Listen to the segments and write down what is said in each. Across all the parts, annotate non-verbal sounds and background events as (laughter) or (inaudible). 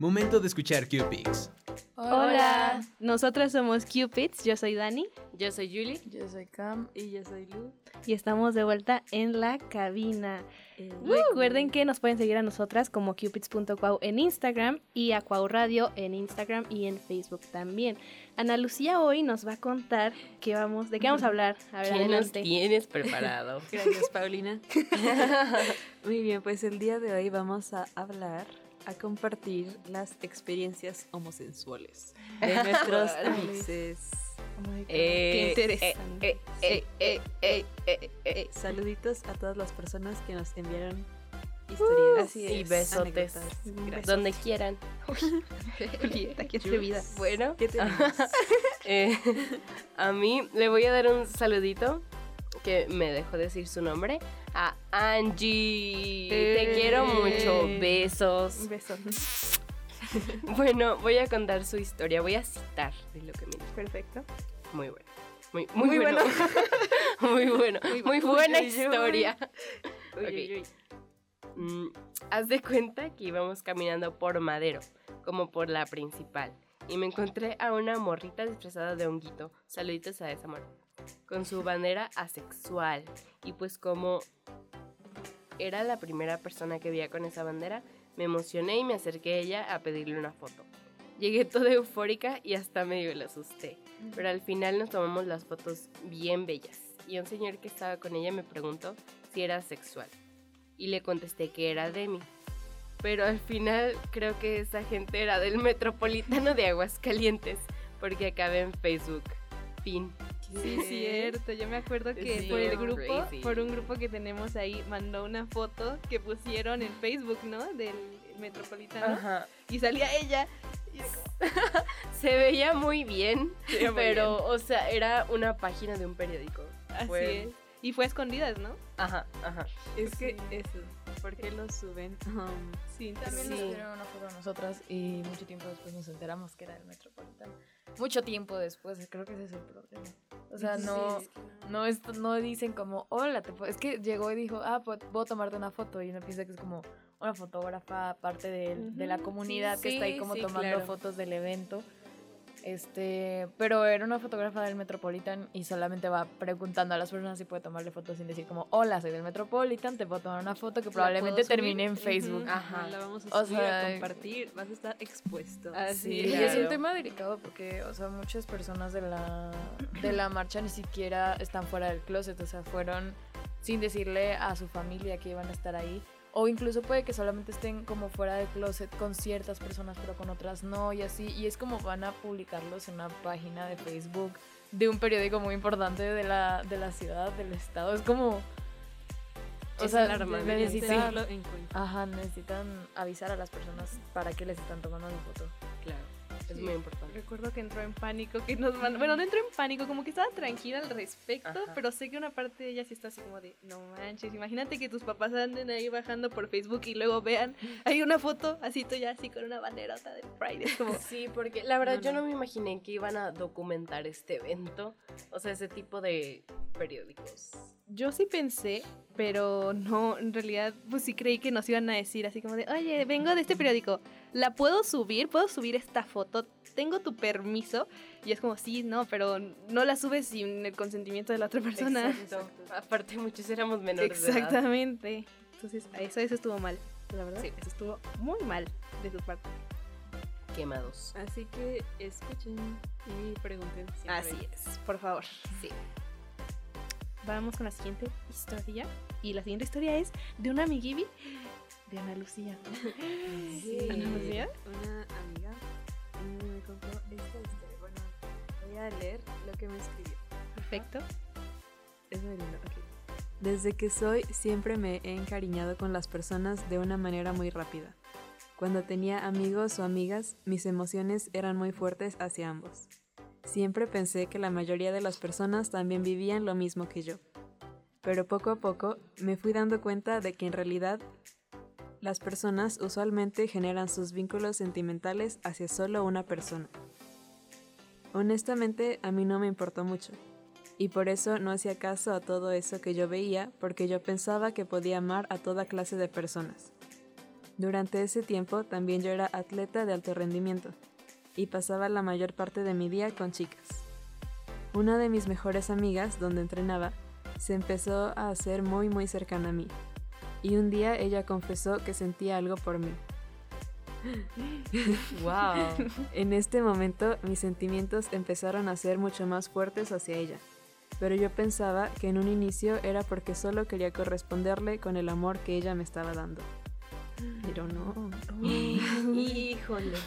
Momento de escuchar Q-Pix. Hola. Nosotras somos Cupids, yo soy Dani Yo soy Julie. Yo soy Cam. Y yo soy Lu. y estamos de vuelta en la cabina. Recuerden que nos pueden seguir a nosotras como cupids.cuau en Instagram y a Cuau Radio en Instagram y en Facebook también. Ana Lucía hoy nos va a contar qué vamos, de qué vamos a hablar. A ver, ¿Qué nos adelante. tienes preparado? (laughs) Gracias, Paulina. (laughs) Muy bien, pues el día de hoy vamos a hablar, a compartir las experiencias homosensuales (laughs) de nuestros amixes. Eh, Qué interesante. eh, eh, eh, eh, eh. Saluditos a todas las personas que nos enviaron historias así Y es. besotes. Gracias. Donde quieran. Julieta, (laughs) qué atrevida. Bueno, ¿Qué tenemos? (laughs) eh, a mí le voy a dar un saludito que me dejó decir su nombre a Angie. Te quiero mucho. Besos. Un beso. (laughs) Bueno, voy a contar su historia. Voy a citar de lo que me dijo. Perfecto. Muy bueno. Muy, muy, Muy bueno. (laughs) muy bueno. Muy, buena uy, historia. Uy. Mm, haz de cuenta que íbamos caminando por Madero, como por la principal. Y me encontré a una morrita disfrazada de honguito. Saluditos a esa morra. Con su bandera asexual. Y pues como era la primera persona que veía con esa bandera, me emocioné y me acerqué a ella a pedirle una foto. Llegué toda eufórica y hasta medio la asusté. Pero al final nos tomamos las fotos bien bellas. Y un señor que estaba con ella me preguntó si era sexual. Y le contesté que era Demi. Pero al final creo que esa gente era del Metropolitano de Aguascalientes. Porque acabé en Facebook. Fin. Sí, cierto. Yo me acuerdo que Sí, por el grupo, crazy. por un grupo que tenemos ahí, mandó una foto que pusieron en Facebook, ¿no? Del Metropolitano. Ajá. Y salía ella. Y era como, (laughs) Se veía muy bien. muy pero, o sea, era una página de un periódico. así Fue- es. Y fue a escondidas, ¿no? Ajá, ajá. Es que eso, ¿por qué lo suben? Um, Sí, También Sí. nos dieron una foto a nosotras y mucho tiempo después nos enteramos que era el Metropolitano. Mucho tiempo después, creo que ese es el problema. O sea, no, no, es, no dicen como, hola, te puedo-". es que llegó y dijo, ah, pues puedo tomarte una foto y uno piensa que es como una fotógrafa parte de, de la comunidad sí, que está ahí como sí, tomando claro. fotos del evento. Este, pero era una fotógrafa del Metropolitan y solamente va preguntando a las personas si puede tomarle fotos sin decir como, hola, soy del Metropolitan, te puedo tomar una foto que probablemente termine en Facebook. Ujú. Ajá. La vamos a O subir, sea, a compartir, vas a estar expuesto. Así Sí, es. y es un Claro. tema delicado porque, o sea, muchas personas de la, de la marcha ni siquiera están fuera del closet, o sea, fueron sin decirle a su familia que iban a estar ahí. O incluso puede que solamente estén como fuera del closet con ciertas personas, pero con otras no, y así. Y es como van a publicarlos en una página de Facebook de un periódico muy importante de la, de la ciudad, del estado. Es como... O Es sea, necesitan, ajá, necesitan avisar a las personas para que les están tomando la foto. Es Sí. muy importante. Recuerdo que entró en pánico, que nos mandó, bueno, no entró en pánico, como que estaba tranquila al respecto, Ajá. pero sé que una parte de ella sí está así como de, no manches, imagínate que tus papás anden ahí bajando por Facebook y luego vean, hay una foto así tuya así con una banderota de Pride, es como, Sí, porque la verdad No, yo no. no me imaginé que iban a documentar este evento. O sea, ese tipo de periódicos. yo sí pensé, pero no, en realidad, pues sí creí que nos iban a decir así como de, oye, vengo de este periódico, ¿la puedo subir? ¿Puedo subir esta foto? ¿Tengo tu permiso? Y es como, sí, no, pero no la subes sin el consentimiento de la otra persona. Exacto. Aparte, muchos éramos menores de edad. Exactamente. Entonces, eso, eso estuvo mal. La verdad, Sí. eso estuvo muy mal de su parte. Quemados. Así que escuchen y pregunten siempre. Así es, por favor. Sí. Vamos con la siguiente historia. Y la siguiente historia es de una amiguibi de Ana Lucía. (laughs) Sí. Ana Lucía. Una amiga Bueno, voy a leer lo que me escribió. Perfecto. Es muy lindo, ok. Desde que soy, siempre me he encariñado con las personas de una manera muy rápida. Cuando tenía amigos o amigas, mis emociones eran muy fuertes hacia ambos. Siempre pensé que la mayoría de las personas también vivían lo mismo que yo. Pero poco a poco me fui dando cuenta de que en realidad las personas usualmente generan sus vínculos sentimentales hacia solo una persona. Honestamente, a mí no me importó mucho y por eso no hacía caso a todo eso que yo veía porque yo pensaba que podía amar a toda clase de personas. Durante ese tiempo también yo era atleta de alto rendimiento y pasaba la mayor parte de mi día con chicas. Una de mis mejores amigas, donde entrenaba, se empezó a hacer muy muy cercana a mí. Y un día ella confesó que sentía algo por mí. (laughs) Wow. En este momento mis sentimientos empezaron a ser mucho más fuertes hacia ella, pero yo pensaba que en un inicio era porque solo quería corresponderle con el amor que ella me estaba dando. Pero no. (gasps) Híjole.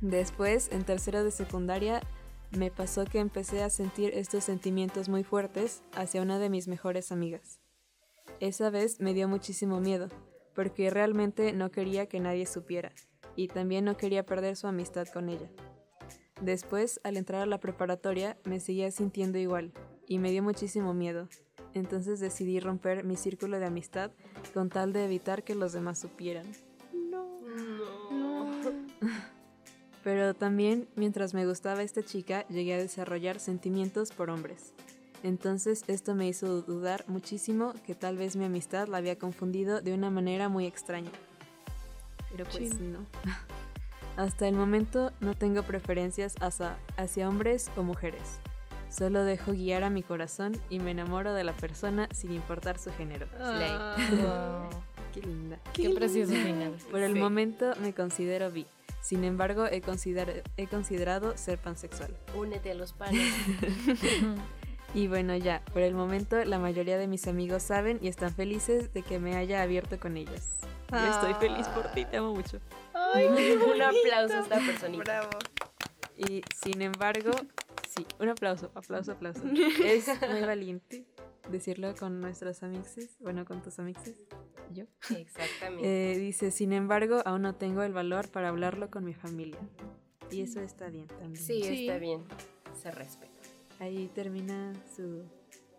Después, en tercero de secundaria, me pasó que empecé a sentir estos sentimientos muy fuertes hacia una de mis mejores amigas. Esa vez me dio muchísimo miedo, porque realmente no quería que nadie supiera, y también no quería perder su amistad con ella. Después, al entrar a la preparatoria, me seguía sintiendo igual, y me dio muchísimo miedo. Entonces decidí romper mi círculo de amistad con tal de evitar que los demás supieran. (laughs) Pero también, mientras me gustaba esta chica, llegué a desarrollar sentimientos por hombres. Entonces esto me hizo dudar muchísimo que tal vez mi amistad la había confundido de una manera muy extraña. Pero pues no. (laughs) Hasta el momento no tengo preferencias hacia, hacia hombres o mujeres. Solo dejo guiar a mi corazón y me enamoro de la persona sin importar su género. Ah. (laughs) Wow. Qué linda. Qué precioso final. Por el Sí. momento me considero bi. Sin embargo, he, consider- he considerado ser pansexual. Únete a los panes. (laughs) Y bueno, ya, por el momento la mayoría de mis amigos saben y están felices de que me haya abierto con ellos. Yo estoy feliz por ti, te amo mucho. (laughs) Un aplauso a esta personita. Bravo. Y sin embargo, sí, un aplauso, aplauso, aplauso. (laughs) Es muy valiente decirlo con nuestros amixes, bueno, con tus amixes, yo. Exactamente. Eh, dice, sin embargo, aún no tengo el valor para hablarlo con mi familia. Y eso está bien también. sí, sí. está bien. Se respeta. Ahí termina su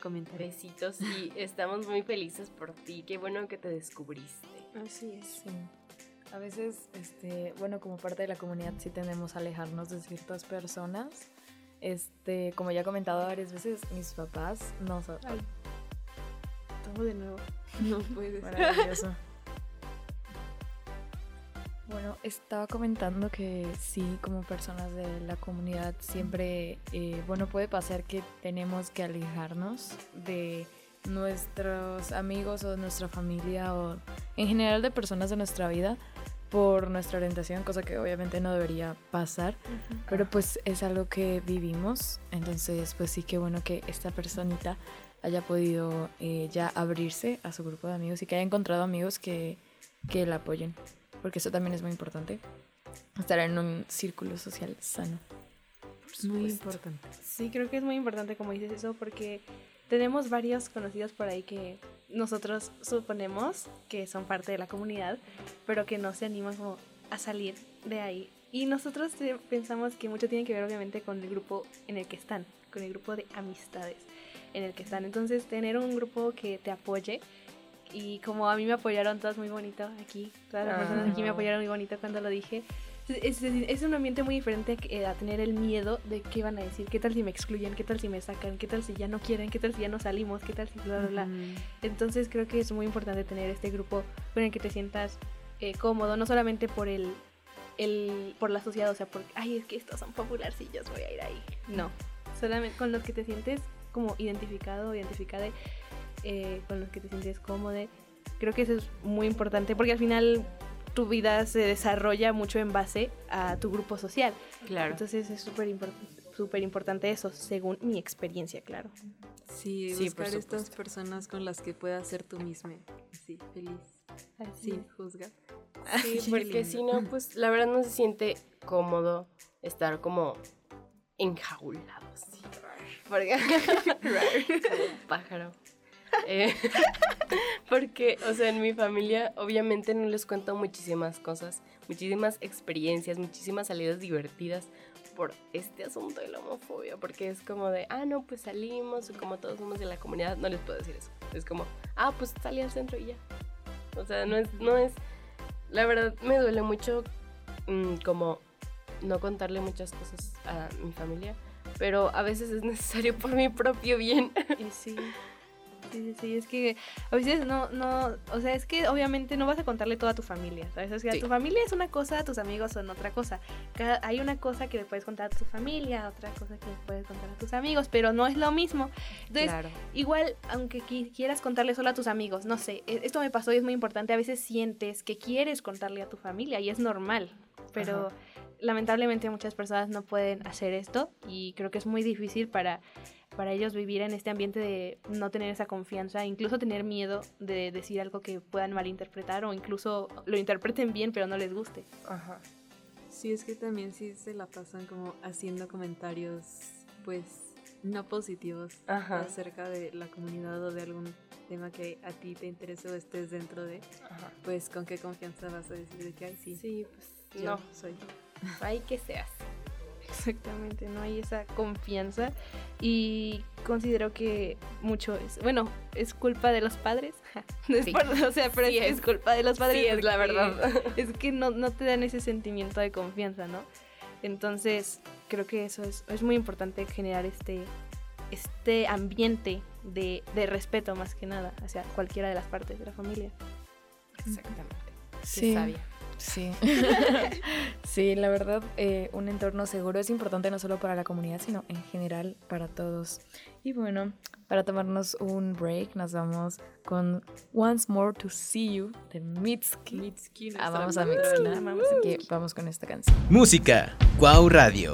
comentario. Besitos y estamos muy felices por ti. Qué bueno que te descubriste. Así es. Sí. A veces, este, bueno, como parte de la comunidad sí tendemos a alejarnos de ciertas personas. Este, como ya he comentado varias veces, mis papás no son Ay. Todo de nuevo. (laughs) No puedes. maravilloso. Bueno, estaba comentando que sí, como personas de la comunidad, siempre, eh, bueno, puede pasar que tenemos que alejarnos de nuestros amigos o de nuestra familia o en general de personas de nuestra vida por nuestra orientación, cosa que obviamente no debería pasar, pero pues es algo que vivimos, entonces pues sí que bueno que esta personita haya podido eh, ya abrirse a su grupo de amigos y que haya encontrado amigos que, que la apoyen, porque eso también es muy importante, estar en un círculo social sano. Muy importante. Sí, creo que es muy importante como dices eso porque tenemos varios conocidos por ahí que nosotros suponemos que son parte de la comunidad, pero que no se animan como a salir de ahí. Y nosotros pensamos que mucho tiene que ver obviamente con el grupo en el que están, con el grupo de amistades en el que están. Entonces tener un grupo que te apoye y como a mí me apoyaron todas muy bonito aquí, todas las personas aquí me Ah. apoyaron muy bonito cuando lo dije, es, es- es un ambiente muy diferente que- a tener el miedo de qué van a decir, qué tal si me excluyen, qué tal si me sacan, qué tal si ya no quieren, qué tal si ya no salimos, qué tal si bla, bla, bla. Ujú. Entonces creo que es muy importante tener este grupo con el que te sientas eh, cómodo, no solamente por el, el, por la sociedad, o sea, porque, ay, es que estos son popularcillos, voy a ir ahí. No, solamente con los que te sientes como identificado, identificada, eh, con los que te sientes cómodo. Creo que eso es muy importante porque al final tu vida se desarrolla mucho en base a tu grupo social. Claro. Entonces es súper importante. Súper importante eso, según mi experiencia, claro. Sí, Sí, buscar estas personas con las que puedas ser tú misma. Sí, feliz. Sin juzgar. Sí, (laughs) porque si no, pues la verdad no se siente cómodo estar como enjaulado así. Porque, (laughs) (laughs) como un pájaro. Eh, (laughs) porque, o sea, en mi familia obviamente no les cuento muchísimas cosas, muchísimas experiencias, muchísimas salidas divertidas por este asunto de la homofobia, porque es como de, ah, no, pues salimos, y como todos somos de la comunidad, no les puedo decir eso. Es como, ah, pues salí al centro y ya. O sea, no es, no es, la verdad me duele mucho mm, como no contarle muchas cosas a mi familia, pero a veces es necesario (laughs) por mi propio bien. Y sí. Sí, sí, sí, es que a veces no, no, o sea, es que obviamente no vas a contarle todo a tu familia, ¿sabes? O sea, Sí. tu familia es una cosa, tus amigos son otra cosa. Cada- hay una cosa que le puedes contar a tu familia, otra cosa que le puedes contar a tus amigos, pero no es lo mismo. Entonces, claro. igual, aunque qui- quieras contarle solo a tus amigos, no sé, e- esto me pasó y es muy importante, a veces sientes que quieres contarle a tu familia y es normal, pero Ajá. Lamentablemente muchas personas no pueden hacer esto y creo que es muy difícil para, para ellos vivir en este ambiente de no tener esa confianza, incluso tener miedo de decir algo que puedan malinterpretar o incluso lo interpreten bien pero no les guste. Ajá. Sí, es que también sí se la pasan como haciendo comentarios, pues, no positivos Ajá. acerca de la comunidad o de algún tema que a ti te interese o estés dentro de, Ajá. pues, ¿con qué confianza vas a decir de que, ay, sí, Sí, pues yo no. soy? Hay que seas. Exactamente, no hay esa confianza y considero que mucho es, bueno, es culpa de los padres, (laughs) Sí. por- o sea, pero Sí es, culpa de los padres. Sí, es la verdad. (laughs) Es que no, no te dan ese sentimiento de confianza, ¿no? Entonces, creo que eso es, es muy importante generar este, este ambiente de, de respeto más que nada hacia cualquiera de las partes de la familia. Exactamente. Qué Sí. sabia. Sí. (laughs) sí, la verdad, eh, un entorno seguro es importante no solo para la comunidad, sino en general para todos. Y bueno, para tomarnos un break, nos vamos con Once More to See You de Mitski. Mitski, Ah, vamos a. Mitski. A que vamos con esta canción. Música. Guau Radio.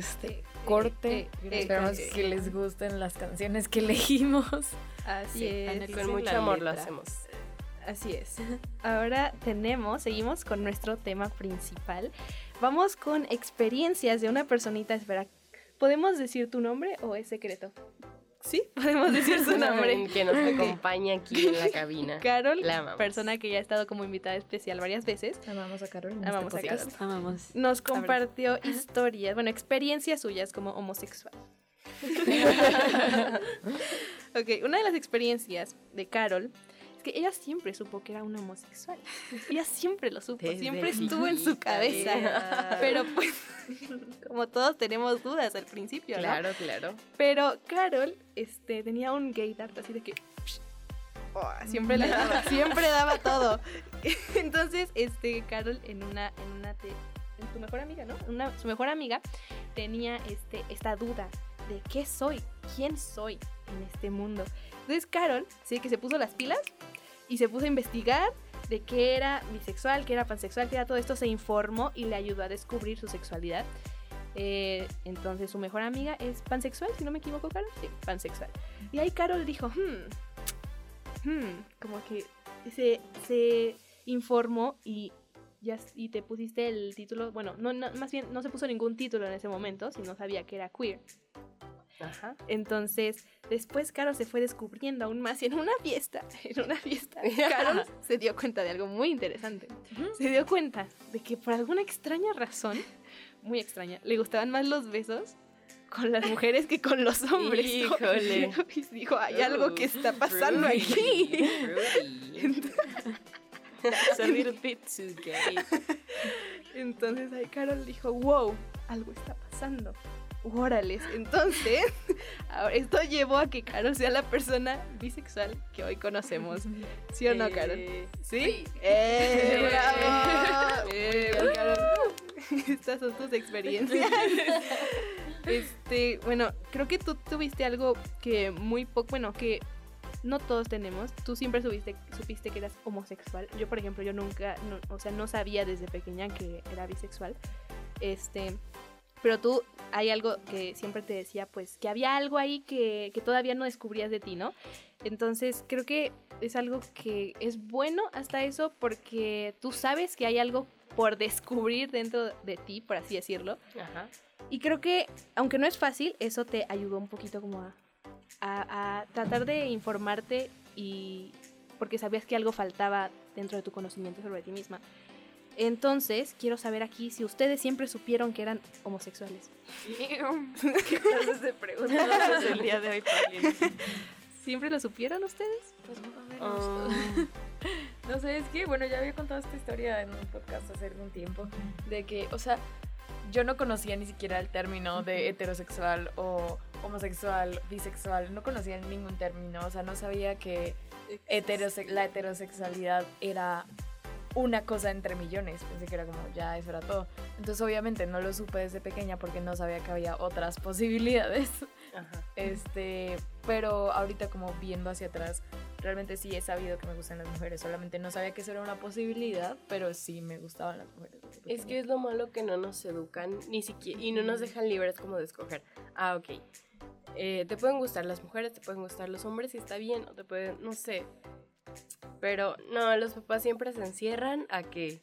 Este Eh, corte. eh, eh, Esperamos eh, que les gusten las canciones que elegimos. Así Sí, es. Con mucho amor lo hacemos. Así es. Ahora tenemos, seguimos con nuestro tema principal. Vamos con experiencias de una personita. Espera, ¿podemos decir tu nombre o es secreto? Sí, podemos decir su (laughs) nombre. que nos (laughs) acompaña aquí en la cabina. Carol, La persona que ya ha estado como invitada especial varias veces, Amamos a Carol. en Amamos este a podcast. Amamos. nos compartió historias, bueno, experiencias suyas como homosexual. (laughs) ok, una de las experiencias de Carol es que ella siempre supo que era una homosexual. (laughs) Ella siempre lo supo, Desde siempre estuvo en su cabeza. Pero pues, (laughs) como todos tenemos dudas al principio, ¿no? Claro, claro. Pero Carol este, tenía un gay dart así de que. oh, siempre le daba, (laughs) siempre daba todo. Entonces, este, Carol en una, en una te- en su mejor amiga, ¿no? Una, su mejor amiga tenía este, esta duda de qué soy, quién soy en este mundo. Entonces Carol, sí, que se puso las pilas y se puso a investigar de qué era bisexual, qué era pansexual, qué era todo esto, se informó y le ayudó a descubrir su sexualidad. Eh, entonces su mejor amiga es pansexual, si no me equivoco, Carol. Sí, pansexual. Y ahí Carol dijo, hmm, hmm, como que se, se informó y ya y te pusiste el título, bueno, no, no, más bien no se puso ningún título en ese momento, si no sabía que era queer. Ajá. Entonces, después Carol se fue descubriendo aún más y en una fiesta, (laughs) en una fiesta, (laughs) Carol (laughs) se dio cuenta de algo muy interesante. Se dio cuenta de que por alguna extraña razón, muy extraña, le gustaban más los besos con las mujeres que con los hombres. ¿no? Híjole. Y dijo, hay algo que está pasando Rudy, aquí. Rudy. It's a little bit too gay. Entonces ahí Carol dijo, wow, algo está pasando. Órales. Entonces, (laughs) esto llevó a que Carol sea la persona bisexual que hoy conocemos. ¿Sí o no, Carol? (laughs) Eh, ¿Sí? ¡Eh, bravo! Eh, Bien, Carol. (laughs) Estas son tus experiencias. Este, bueno, creo que tú tuviste algo que muy poco, bueno, que no todos tenemos. Tú siempre supiste, supiste que eras homosexual. Yo, por ejemplo, yo nunca, no- o sea, no sabía desde pequeña que era bisexual. Este, pero tú, hay algo que siempre te decía, pues, que había algo ahí que, que todavía no descubrías de ti, ¿no? Entonces, creo que es algo que es bueno hasta eso porque tú sabes que hay algo por descubrir dentro de ti, por así decirlo. Ajá. Y creo que, aunque no es fácil, eso te ayudó un poquito como a, a- a tratar de informarte y porque sabías que algo faltaba dentro de tu conocimiento sobre ti misma. Entonces, quiero saber aquí si ustedes siempre supieron que eran homosexuales. ¿Qué clases de preguntas el día de hoy, Paulina? ¿Siempre lo supieron ustedes? Pues más o menos. Um, No sé, es que, bueno, ya había contado esta historia en un podcast hace algún tiempo, de que, o sea, yo no conocía ni siquiera el término de heterosexual o homosexual, bisexual, no conocía ningún término, o sea, no sabía que heterose- la heterosexualidad era una cosa entre millones, pensé que era como, ya, eso era todo. Entonces, obviamente, no lo supe desde pequeña porque no sabía que había otras (laughs) posibilidades. ajá. Este, pero ahorita como viendo hacia atrás, realmente sí he sabido que me gustan las mujeres. Solamente no sabía que eso era una posibilidad, pero sí me gustaban las mujeres. Es que es lo malo que no nos educan ni siquiera y no nos dejan libres como de escoger. Ah, ok. Eh, te pueden gustar las mujeres, te pueden gustar los hombres y está bien, o te pueden, no sé. Pero no, los papás siempre se encierran a que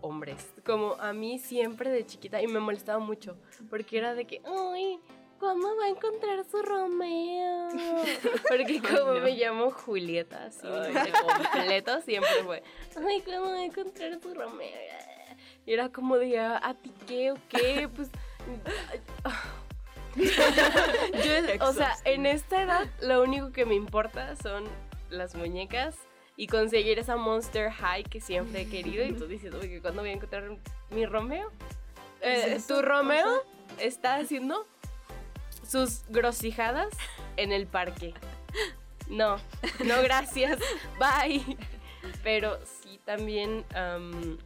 hombres. Como a mí siempre de chiquita y me molestaba mucho porque era de que, ay, ¿cuándo va a encontrar su Romeo? (laughs) Porque como no. me llamo Julieta, así de completo siempre fue, ay, ¿cuándo va a encontrar su Romeo? Y era como de, "Ah, ¿a ti qué o qué? Pues... (laughs) Yo, o sea, en esta edad lo único que me importa son las muñecas y conseguir esa Monster High que siempre he querido. Y tú dices, oye, ¿cuándo voy a encontrar mi Romeo? Eh, tu Romeo está haciendo sus grosijadas en el parque. No, no, gracias. (laughs) Bye. Pero sí, también am,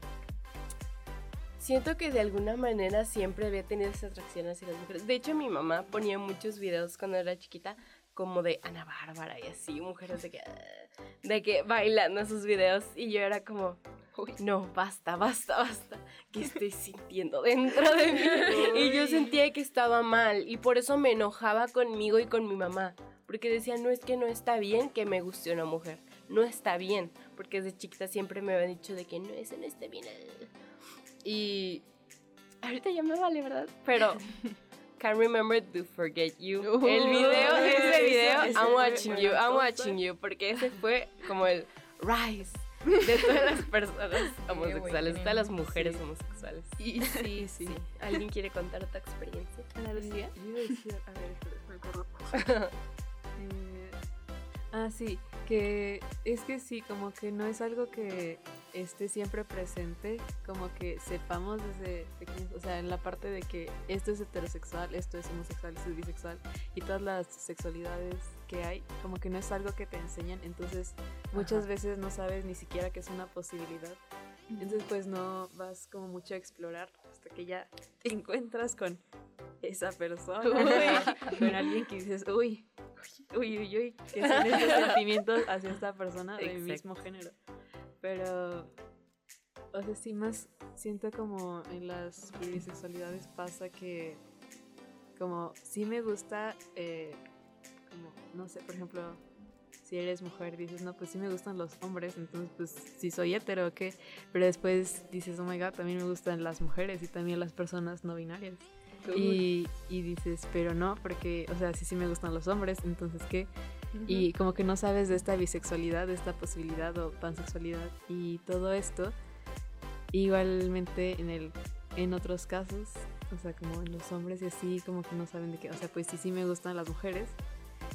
siento que de alguna manera siempre había tenido esa atracción hacia las mujeres. De hecho, mi mamá ponía muchos videos cuando era chiquita como de Ana Bárbara y así, mujeres de que, ah, de que bailando esos videos y yo era como, "Uy, no, basta, basta, basta, que estoy sintiendo dentro de mí. (laughs) Y yo sentía que estaba mal y por eso me enojaba conmigo y con mi mamá, porque decía, no es que no está bien que me guste una mujer, no está bien, porque desde chiquita siempre me habían dicho de que no, eso no está bien. Y ahorita ya me vale, ¿verdad? Pero (laughs) Can't Remember to Forget You. (laughs) el video, ese video, ese I'm watching you, I'm watching you, porque ese fue como el rise de todas las personas (laughs) homosexuales, de todas las mujeres Sí. homosexuales. Y sí, (laughs) sí. Sí. ¿Alguien quiere contar tu experiencia? Ana Lucía. Yo iba a ver, espera, me acuerdo. Eh, ah, sí, que es que sí, como que no es algo que esté siempre presente, como que sepamos desde pequeños, o sea, en la parte de que esto es heterosexual, esto es homosexual, esto es bisexual, y todas las sexualidades que hay, como que no es algo que te enseñan, entonces muchas veces no sabes ni siquiera que es una posibilidad. Entonces pues no vas como mucho a explorar hasta que ya te encuentras con esa persona, (laughs) con alguien que dices, uy, uy, uy, uy, que son estos (laughs) sentimientos hacia esta persona del Exacto. mismo género. Pero, o sea, sí más siento como en las bisexualidades pasa que como sí me gusta, eh, como, no sé, por ejemplo, si eres mujer dices, no, pues sí me gustan los hombres, entonces pues sí soy hetero, ¿o qué? Pero después dices, oh my god, también me gustan las mujeres y también las personas no binarias. Y, y dices, pero no, porque, o sea, sí, sí me gustan los hombres, entonces ¿qué? Y como que no sabes de esta bisexualidad, de esta posibilidad o pansexualidad y todo esto. Igualmente en, el, en otros casos, o sea, como en los hombres y así, como que no saben de qué, o sea, pues sí, sí me gustan las mujeres,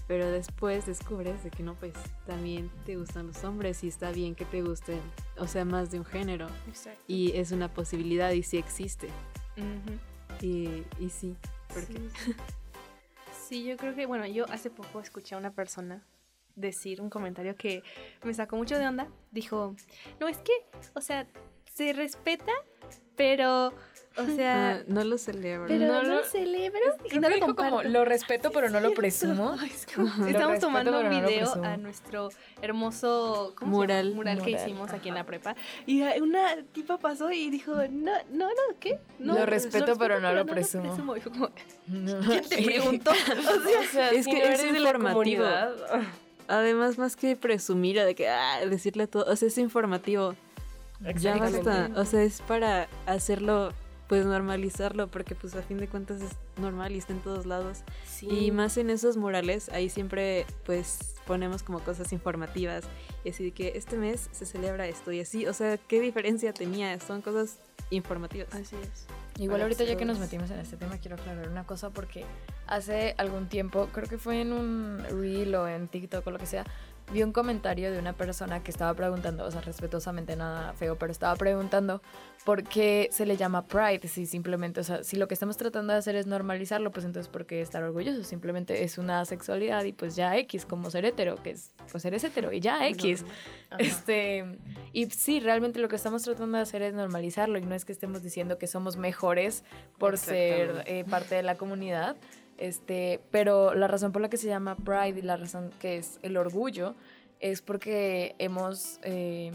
pero después descubres de que no, pues también te gustan los hombres y está bien que te gusten, o sea, más de un género. Exacto. Y es una posibilidad y sí existe. Ujú. Y, y sí, porque... Sí. Sí, yo creo que, bueno, yo hace poco escuché a una persona decir un comentario que me sacó mucho de onda. Dijo, no, es que, o sea, se respeta, pero, o sea, Ah, no lo celebro. pero no no, lo- lo celebro y no lo dijo como lo respeto, pero no lo presumo. Ay, es como-. Estamos respeto, tomando un lo video a nuestro hermoso ¿cómo se llama? Mural. mural que Mural, hicimos aquí en la prepa. Y una tipa pasó y dijo, no, no, no, ¿qué? No, Lo respeto, pero no lo presumo. presumo. Y fue como, No. ¿quién te preguntó? (laughs) O sea, Es que eres de informativo. Además, más que presumir o de que ah, decirle todo, o sea, es informativo. Ya basta. O sea, es para hacerlo, pues normalizarlo, porque pues a fin de cuentas es normal y está en todos lados. Sí. Y más en esos murales, ahí siempre pues ponemos como cosas informativas. Y así de que este mes se celebra esto y así, o sea, ¿qué diferencia tenía? Son cosas informativas. Así es. Igual Para ahorita ya que nos todos. metimos en este tema quiero aclarar una cosa porque hace algún tiempo, creo que fue en un reel o en TikTok o lo que sea, vi un comentario de una persona que estaba preguntando, o sea, respetuosamente nada feo, pero estaba preguntando por qué se le llama Pride, si simplemente, o sea, si lo que estamos tratando de hacer es normalizarlo, pues entonces ¿por qué estar orgulloso? Simplemente es una sexualidad y pues ya X, como ser hetero, que es, pues eres hetero y ya X. Este, y sí, realmente lo que estamos tratando de hacer es normalizarlo y no es que estemos diciendo que somos mejores por ser eh, parte de la comunidad. Este, pero la razón por la que se llama Pride y la razón que es el orgullo es porque hemos eh,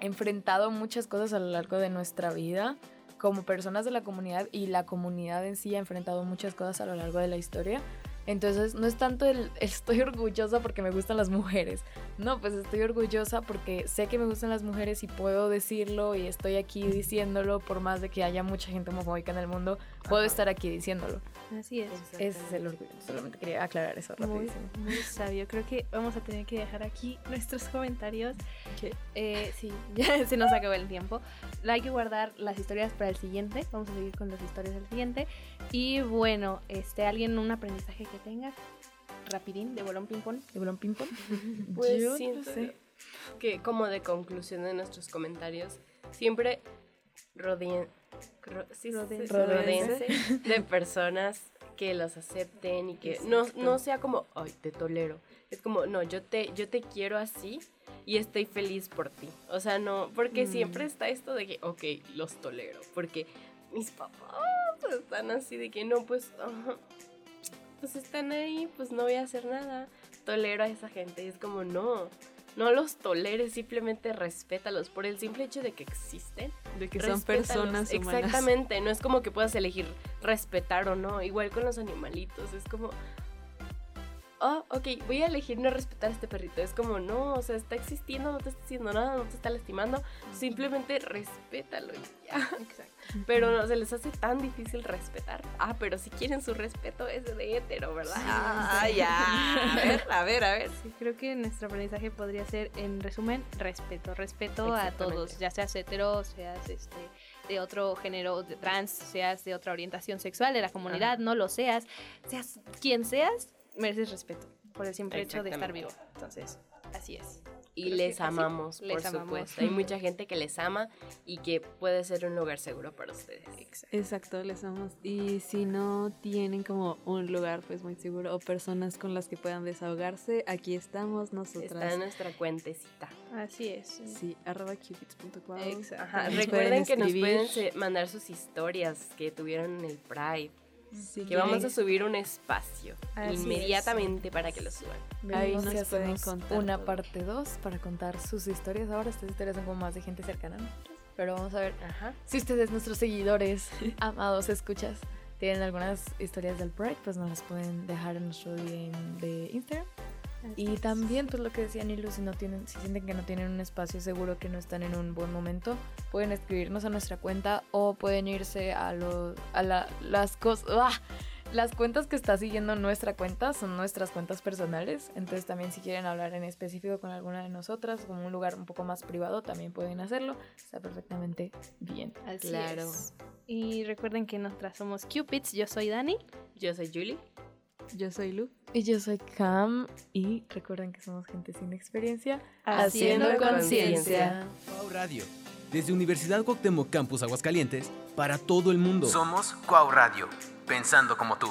enfrentado muchas cosas a lo largo de nuestra vida como personas de la comunidad y la comunidad en sí ha enfrentado muchas cosas a lo largo de la historia. Entonces no es tanto el (laughs) estoy orgullosa porque me gustan las mujeres. No, pues estoy orgullosa porque sé que me gustan las mujeres y puedo decirlo y estoy aquí diciéndolo por más de que haya mucha gente homofóbica en el mundo, puedo estar aquí diciéndolo. Así es. Ese es el orgullo. Solamente quería aclarar eso Muy, rapidísimo. muy sabio. Creo que vamos a tener que dejar aquí nuestros comentarios. Eh, sí, (laughs) ya se nos acabó el tiempo. Hay que guardar las historias para el siguiente. Vamos a seguir con las historias del siguiente. Y bueno, este, alguien un aprendizaje que tenga. Rapidín, de bolón ping pong. ¿De bolón ping pong? (laughs) Pues Yo no sé. que como de conclusión de nuestros comentarios, siempre rodeen, ro- sí, de personas que los acepten y que no, no sea como, ay, te tolero. Es como, no, yo te, yo te quiero así y estoy feliz por ti. O sea, no, porque Mm. siempre está esto de que, ok, los tolero, porque mis papás están así de que no, pues, pues están ahí, pues no voy a hacer nada. Tolero a esa gente. Y es como, no, no los toleres, simplemente respétalos por el simple hecho de que existen. De que son personas humanas. Exactamente, no es como que puedas elegir respetar o no. Igual con los animalitos, es como, oh, ok, voy a elegir no respetar a este perrito. Es como, no, o sea, está existiendo, no te está haciendo nada, no te está lastimando. Simplemente respétalo y ya. (laughs) Exacto. Pero no se les hace tan difícil respetar. Ah, pero si quieren su respeto es de hétero, ¿verdad? Ah, ya. A ver, a ver, a ver. Sí, creo que nuestro aprendizaje podría ser, en resumen, respeto. Respeto a todos, ya seas hetero, seas este, de otro género de trans, seas de otra orientación sexual de la comunidad, Ajá. no lo seas, seas quien seas, mereces respeto por el simple hecho de estar vivo. Entonces, así es. Y Creo les amamos, les por amamos. supuesto. Hay mucha gente que les ama y que puede ser un lugar seguro para ustedes. Exacto, les amamos. Y si no tienen como un lugar pues muy seguro o personas con las que puedan desahogarse, aquí estamos Está nosotras. en nuestra cuentecita. Así es. Sí, arroba cupids.com. Exacto. Ajá, recuerden que nos pueden mandar sus historias que tuvieron en el Pride. Que vamos a subir un espacio Así es. inmediatamente para que lo suban. Ahí Vemos nos si pueden contar una todo. parte 2 para contar sus historias. Ahora estas historias son como más de gente cercana a nosotros. Pero vamos a ver Ajá. si ustedes, nuestros seguidores, (laughs) amados escuchas, tienen algunas historias del Pride, pues nos las pueden dejar en nuestro DM de Instagram. Y también, pues lo que decía Nilu, si no tienen, si sienten que no tienen un espacio seguro, que no están en un buen momento, pueden escribirnos a nuestra cuenta o pueden irse a los, a la- las cosas, las cuentas que está siguiendo nuestra cuenta son nuestras cuentas personales, entonces también si quieren hablar en específico con alguna de nosotras, como un lugar un poco más privado, también pueden hacerlo, está perfectamente bien. Así Claro. es. Y recuerden que nosotras somos Cupids, yo soy Dani. Yo soy Julie. Yo soy Lu. Y yo soy Cam y recuerden que somos gente sin experiencia, Haciendo conciencia. Cuau Radio. Desde Universidad Cuauhtémoc Campus Aguascalientes para todo el mundo. Somos Cuau Radio, pensando como tú.